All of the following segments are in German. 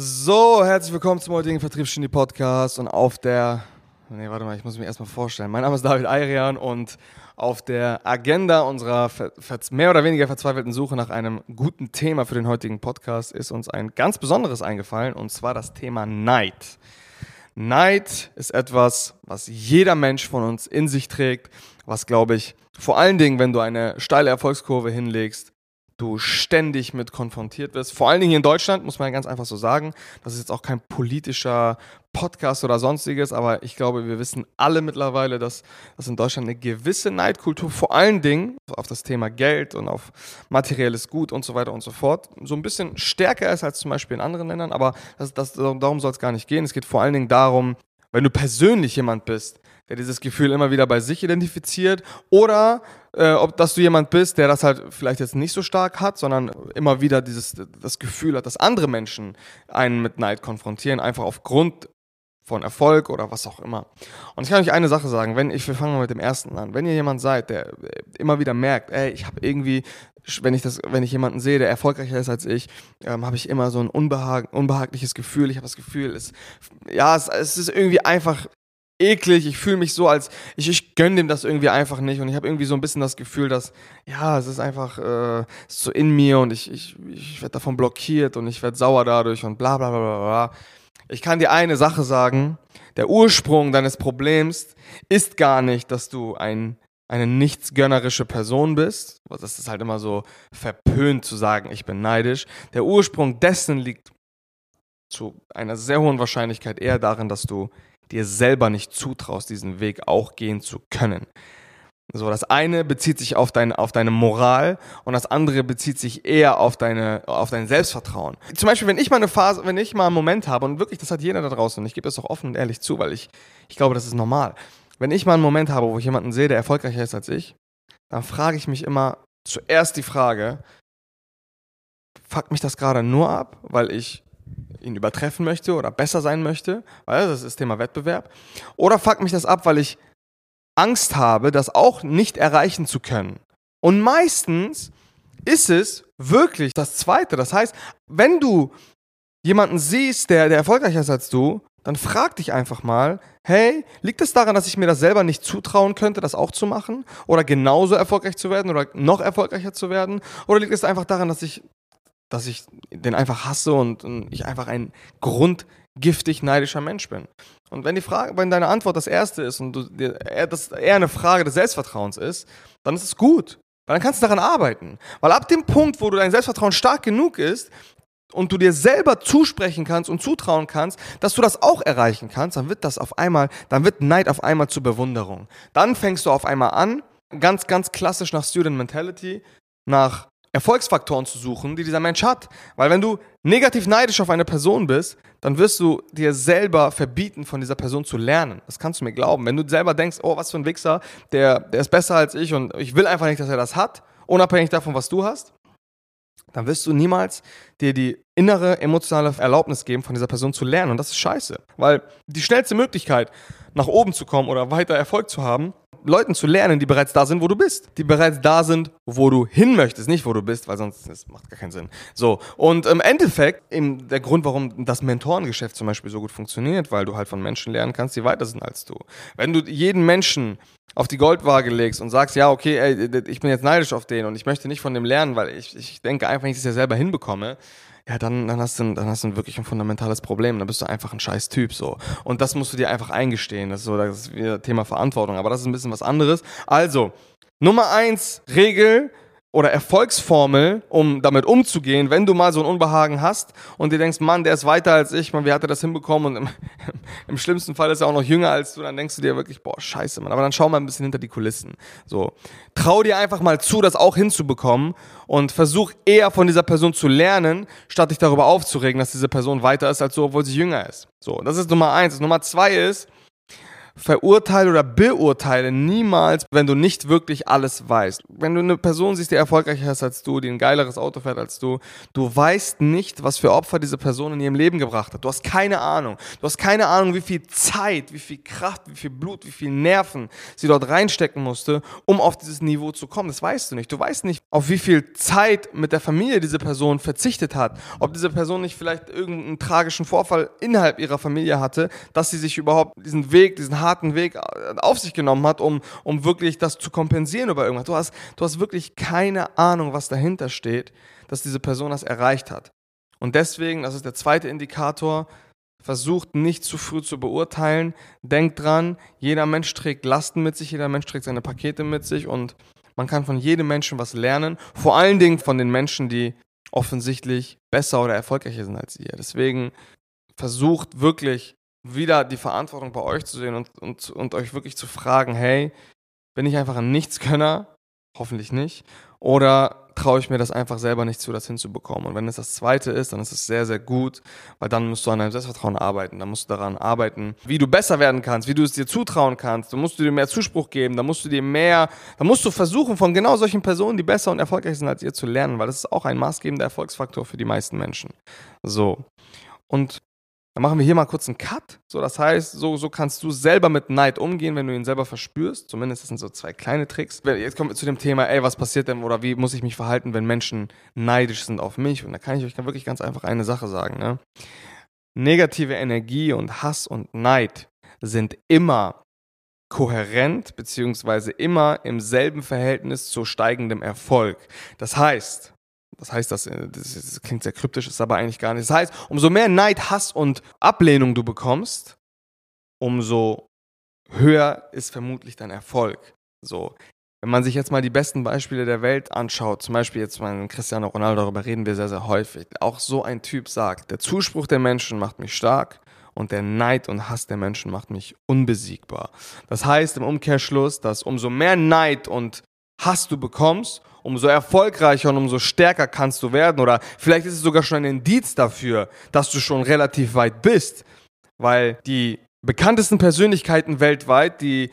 So, herzlich willkommen zum heutigen Vertriebsgenie Podcast und auf der, nee, warte mal, ich muss mich erstmal vorstellen. Mein Name ist David Ayrian und auf der Agenda unserer mehr oder weniger verzweifelten Suche nach einem guten Thema für den heutigen Podcast ist uns ein ganz besonderes eingefallen und zwar das Thema Neid. Neid ist etwas, was jeder Mensch von uns in sich trägt, was glaube ich vor allen Dingen, wenn du eine steile Erfolgskurve hinlegst, du ständig mit konfrontiert wirst. Vor allen Dingen hier in Deutschland, muss man ja ganz einfach so sagen. Das ist jetzt auch kein politischer Podcast oder sonstiges, aber ich glaube, wir wissen alle mittlerweile, dass, dass in Deutschland eine gewisse Neidkultur vor allen Dingen auf das Thema Geld und auf materielles Gut und so weiter und so fort so ein bisschen stärker ist als zum Beispiel in anderen Ländern. Aber das, das, darum soll es gar nicht gehen. Es geht vor allen Dingen darum, wenn du persönlich jemand bist, der dieses Gefühl immer wieder bei sich identifiziert oder äh, ob dass du jemand bist, der das halt vielleicht jetzt nicht so stark hat, sondern immer wieder dieses das Gefühl hat, dass andere Menschen einen mit Neid konfrontieren, einfach aufgrund von Erfolg oder was auch immer. Und ich kann euch eine Sache sagen, wenn ich wir fangen mal mit dem ersten an, wenn ihr jemand seid, der immer wieder merkt, ey, ich habe irgendwie wenn ich das, wenn ich jemanden sehe, der erfolgreicher ist als ich, ähm, habe ich immer so ein unbehag unbehagliches Gefühl. Ich habe das Gefühl, es, ja, es, es ist irgendwie einfach eklig. Ich fühle mich so, als ich, ich gönne dem das irgendwie einfach nicht. Und ich habe irgendwie so ein bisschen das Gefühl, dass, ja, es ist einfach äh, ist so in mir und ich, ich, ich werde davon blockiert und ich werde sauer dadurch und bla bla bla bla. Ich kann dir eine Sache sagen. Der Ursprung deines Problems ist gar nicht, dass du ein, eine nichtsgönnerische Person bist. Das ist halt immer so verpönt zu sagen, ich bin neidisch. Der Ursprung dessen liegt zu einer sehr hohen Wahrscheinlichkeit eher darin, dass du dir selber nicht zutraust, diesen Weg auch gehen zu können. So, das eine bezieht sich auf, dein, auf deine Moral und das andere bezieht sich eher auf, deine, auf dein Selbstvertrauen. Zum Beispiel, wenn ich mal eine Phase, wenn ich mal einen Moment habe, und wirklich, das hat jeder da draußen, und ich gebe es auch offen und ehrlich zu, weil ich, ich glaube, das ist normal. Wenn ich mal einen Moment habe, wo ich jemanden sehe, der erfolgreicher ist als ich, dann frage ich mich immer zuerst die Frage, fuckt mich das gerade nur ab, weil ich ihn übertreffen möchte oder besser sein möchte, weil das ist das Thema Wettbewerb, oder fuckt mich das ab, weil ich Angst habe, das auch nicht erreichen zu können. Und meistens ist es wirklich das Zweite. Das heißt, wenn du jemanden siehst, der, der erfolgreicher ist als du, dann frag dich einfach mal, hey, liegt es daran, dass ich mir das selber nicht zutrauen könnte, das auch zu machen? Oder genauso erfolgreich zu werden oder noch erfolgreicher zu werden? Oder liegt es einfach daran, dass ich, dass ich den einfach hasse und, und ich einfach ein grundgiftig neidischer Mensch bin? Und wenn die Frage, wenn deine Antwort das erste ist und du, das eher eine Frage des Selbstvertrauens ist, dann ist es gut. Weil dann kannst du daran arbeiten. Weil ab dem Punkt, wo du dein Selbstvertrauen stark genug ist und du dir selber zusprechen kannst und zutrauen kannst, dass du das auch erreichen kannst, dann wird das auf einmal, dann wird Neid auf einmal zur Bewunderung. Dann fängst du auf einmal an, ganz, ganz klassisch nach Student Mentality, nach Erfolgsfaktoren zu suchen, die dieser Mensch hat. Weil wenn du negativ neidisch auf eine Person bist, dann wirst du dir selber verbieten, von dieser Person zu lernen. Das kannst du mir glauben. Wenn du selber denkst, oh, was für ein Wichser, der, der ist besser als ich und ich will einfach nicht, dass er das hat, unabhängig davon, was du hast, dann wirst du niemals dir die innere emotionale Erlaubnis geben, von dieser Person zu lernen. Und das ist scheiße. Weil die schnellste Möglichkeit, nach oben zu kommen oder weiter Erfolg zu haben, Leuten zu lernen, die bereits da sind, wo du bist. Die bereits da sind, wo du hin möchtest, nicht wo du bist, weil sonst das macht gar keinen Sinn. So, und im Endeffekt, eben der Grund, warum das Mentorengeschäft zum Beispiel so gut funktioniert, weil du halt von Menschen lernen kannst, die weiter sind als du. Wenn du jeden Menschen auf die Goldwaage legst und sagst, ja, okay, ey, ich bin jetzt neidisch auf den und ich möchte nicht von dem lernen, weil ich, ich denke einfach, wenn ich es ja selber hinbekomme, ja, dann, dann, hast du, dann hast du wirklich ein fundamentales Problem. Dann bist du einfach ein scheiß Typ so. Und das musst du dir einfach eingestehen. Das ist so das Thema Verantwortung. Aber das ist ein bisschen was anderes. Also, Nummer eins, Regel, oder Erfolgsformel, um damit umzugehen, wenn du mal so ein Unbehagen hast und dir denkst, Mann, der ist weiter als ich, man, wie hat er das hinbekommen und im, im, schlimmsten Fall ist er auch noch jünger als du, dann denkst du dir wirklich, boah, scheiße, Mann, aber dann schau mal ein bisschen hinter die Kulissen. So, trau dir einfach mal zu, das auch hinzubekommen und versuch eher von dieser Person zu lernen, statt dich darüber aufzuregen, dass diese Person weiter ist als du, obwohl sie jünger ist. So, das ist Nummer eins. Nummer zwei ist, verurteile oder beurteile niemals, wenn du nicht wirklich alles weißt. Wenn du eine Person siehst, die erfolgreicher ist als du, die ein geileres Auto fährt als du, du weißt nicht, was für Opfer diese Person in ihrem Leben gebracht hat. Du hast keine Ahnung. Du hast keine Ahnung, wie viel Zeit, wie viel Kraft, wie viel Blut, wie viel Nerven sie dort reinstecken musste, um auf dieses Niveau zu kommen. Das weißt du nicht. Du weißt nicht, auf wie viel Zeit mit der Familie diese Person verzichtet hat. Ob diese Person nicht vielleicht irgendeinen tragischen Vorfall innerhalb ihrer Familie hatte, dass sie sich überhaupt diesen Weg, diesen harten Weg äh, auf sich genommen hat, um, um wirklich das zu kompensieren über irgendwas. Du hast, du hast wirklich keine Ahnung, was dahinter steht, dass diese Person das erreicht hat. Und deswegen, das ist der zweite Indikator, versucht nicht zu früh zu beurteilen. Denkt dran, jeder Mensch trägt Lasten mit sich, jeder Mensch trägt seine Pakete mit sich und man kann von jedem Menschen was lernen. Vor allen Dingen von den Menschen, die offensichtlich besser oder erfolgreicher sind als ihr. Deswegen versucht wirklich wieder die Verantwortung bei euch zu sehen und, und, und euch wirklich zu fragen, hey, bin ich einfach ein Nichtskönner? Hoffentlich nicht. Oder traue ich mir das einfach selber nicht zu, das hinzubekommen. Und wenn es das zweite ist, dann ist es sehr, sehr gut, weil dann musst du an deinem Selbstvertrauen arbeiten. Dann musst du daran arbeiten, wie du besser werden kannst, wie du es dir zutrauen kannst. Dann musst du dir mehr Zuspruch geben, dann musst du dir mehr, dann musst du versuchen, von genau solchen Personen, die besser und erfolgreich sind als ihr, zu lernen, weil das ist auch ein maßgebender Erfolgsfaktor für die meisten Menschen. So. Und dann machen wir hier mal kurz einen Cut. So, das heißt, so, so kannst du selber mit Neid umgehen, wenn du ihn selber verspürst. Zumindest das sind so zwei kleine Tricks. Jetzt kommen wir zu dem Thema, ey, was passiert denn oder wie muss ich mich verhalten, wenn Menschen neidisch sind auf mich? Und da kann ich euch wirklich ganz einfach eine Sache sagen. Ne? Negative Energie und Hass und Neid sind immer kohärent beziehungsweise immer im selben Verhältnis zu steigendem Erfolg. Das heißt, das heißt, das, äh, das, klingt sehr kryptisch, ist aber eigentlich gar nicht. Das heißt, umso mehr Neid, Hass und Ablehnung du bekommst, umso höher ist vermutlich dein Erfolg. So. Wenn man sich jetzt mal die besten Beispiele der Welt anschaut, zum Beispiel jetzt mal Cristiano Ronaldo, darüber reden wir sehr, sehr häufig, auch so ein Typ sagt, der Zuspruch der Menschen macht mich stark und der Neid und Hass der Menschen macht mich unbesiegbar. Das heißt im Umkehrschluss, dass umso mehr Neid und Hass du bekommst, umso erfolgreicher und umso stärker kannst du werden. Oder vielleicht ist es sogar schon ein Indiz dafür, dass du schon relativ weit bist. Weil die bekanntesten Persönlichkeiten weltweit, die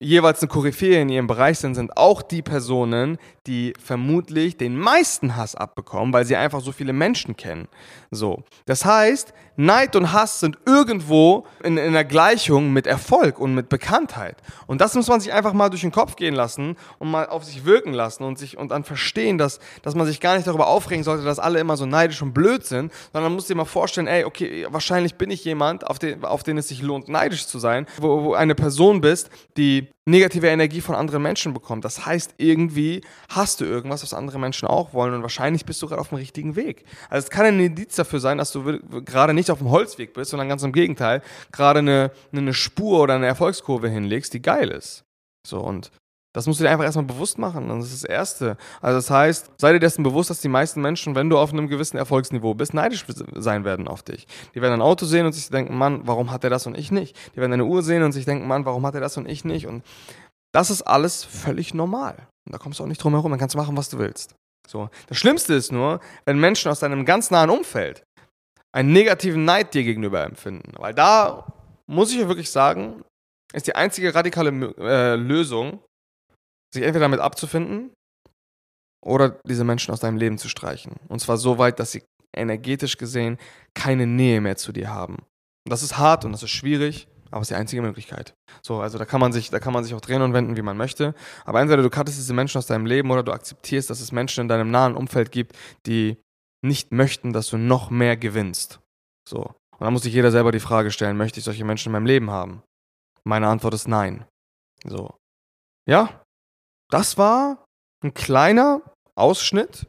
jeweils eine Koryphäe in ihrem Bereich sind, sind auch die Personen, die vermutlich den meisten Hass abbekommen, weil sie einfach so viele Menschen kennen. So. Das heißt, Neid und Hass sind irgendwo in, in einer Gleichung mit Erfolg und mit Bekanntheit. Und das muss man sich einfach mal durch den Kopf gehen lassen und mal auf sich wirken lassen und sich und dann verstehen, dass, dass man sich gar nicht darüber aufregen sollte, dass alle immer so neidisch und blöd sind, sondern man muss sich mal vorstellen, ey, okay, wahrscheinlich bin ich jemand, auf den, auf den es sich lohnt, neidisch zu sein, wo, wo eine Person bist, die negative Energie von anderen Menschen bekommt. Das heißt, irgendwie hast du irgendwas, was andere Menschen auch wollen und wahrscheinlich bist du gerade auf dem richtigen Weg. Also es kann ein Indiz dafür sein, dass du gerade nicht auf dem Holzweg bist, sondern ganz im Gegenteil, gerade eine, eine Spur oder eine Erfolgskurve hinlegst, die geil ist. So und das musst du dir einfach erstmal bewusst machen. Das ist das Erste. Also das heißt, sei dir dessen bewusst, dass die meisten Menschen, wenn du auf einem gewissen Erfolgsniveau bist, neidisch sein werden auf dich. Die werden ein Auto sehen und sich denken, Mann, warum hat er das und ich nicht? Die werden eine Uhr sehen und sich denken, Mann, warum hat er das und ich nicht? Und das ist alles völlig normal. Und da kommst du auch nicht drum herum, dann kannst du machen, was du willst. So. Das Schlimmste ist nur, wenn Menschen aus deinem ganz nahen Umfeld einen negativen Neid dir gegenüber empfinden. Weil da muss ich wirklich sagen, ist die einzige radikale äh, Lösung, sich entweder damit abzufinden oder diese Menschen aus deinem Leben zu streichen. Und zwar so weit, dass sie energetisch gesehen keine Nähe mehr zu dir haben. Und das ist hart und das ist schwierig, aber es ist die einzige Möglichkeit. So, also da kann man sich, da kann man sich auch drehen und wenden, wie man möchte. Aber entweder du cuttest diese Menschen aus deinem Leben oder du akzeptierst, dass es Menschen in deinem nahen Umfeld gibt, die nicht möchten, dass du noch mehr gewinnst. So. Und dann muss sich jeder selber die Frage stellen, möchte ich solche Menschen in meinem Leben haben? Meine Antwort ist nein. So. Ja, das war ein kleiner Ausschnitt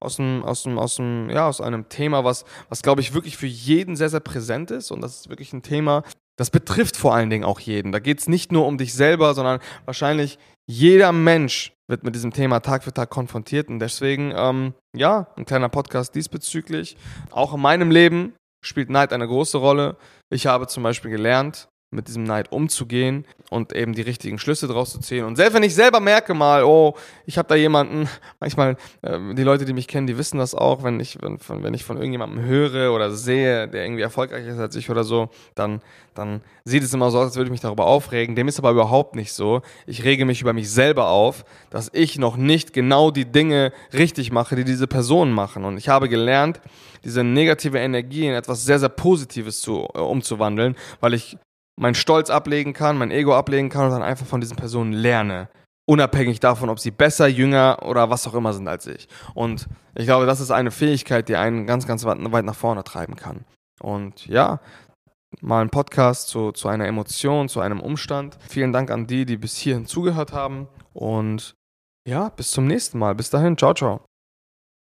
aus einem, aus einem, aus einem, ja, aus einem Thema, was, was glaube ich wirklich für jeden sehr, sehr präsent ist. Und das ist wirklich ein Thema, das betrifft vor allen Dingen auch jeden. Da geht es nicht nur um dich selber, sondern wahrscheinlich jeder Mensch wird mit diesem Thema Tag für Tag konfrontiert. Und deswegen, ähm, ja, ein kleiner Podcast diesbezüglich. Auch in meinem Leben spielt Neid eine große Rolle. Ich habe zum Beispiel gelernt, mit diesem Neid umzugehen und eben die richtigen Schlüsse draus zu ziehen. Und selbst wenn ich selber merke mal, oh, ich habe da jemanden, manchmal, äh, die Leute, die mich kennen, die wissen das auch, wenn ich, wenn, von, wenn ich von irgendjemandem höre oder sehe, der irgendwie erfolgreicher ist als ich oder so, dann, dann sieht es immer so aus, als würde ich mich darüber aufregen. Dem ist aber überhaupt nicht so. Ich rege mich über mich selber auf, dass ich noch nicht genau die Dinge richtig mache, die diese Personen machen. Und ich habe gelernt, diese negative Energie in etwas sehr, sehr Positives zu, äh, umzuwandeln, weil ich meinen Stolz ablegen kann, mein Ego ablegen kann und dann einfach von diesen Personen lerne. Unabhängig davon, ob sie besser, jünger oder was auch immer sind als ich. Und ich glaube, das ist eine Fähigkeit, die einen ganz, ganz weit nach vorne treiben kann. Und ja, mal ein Podcast zu, zu einer Emotion, zu einem Umstand. Vielen Dank an die, die bis hierhin zugehört haben. Und ja, bis zum nächsten Mal. Bis dahin. Ciao, ciao.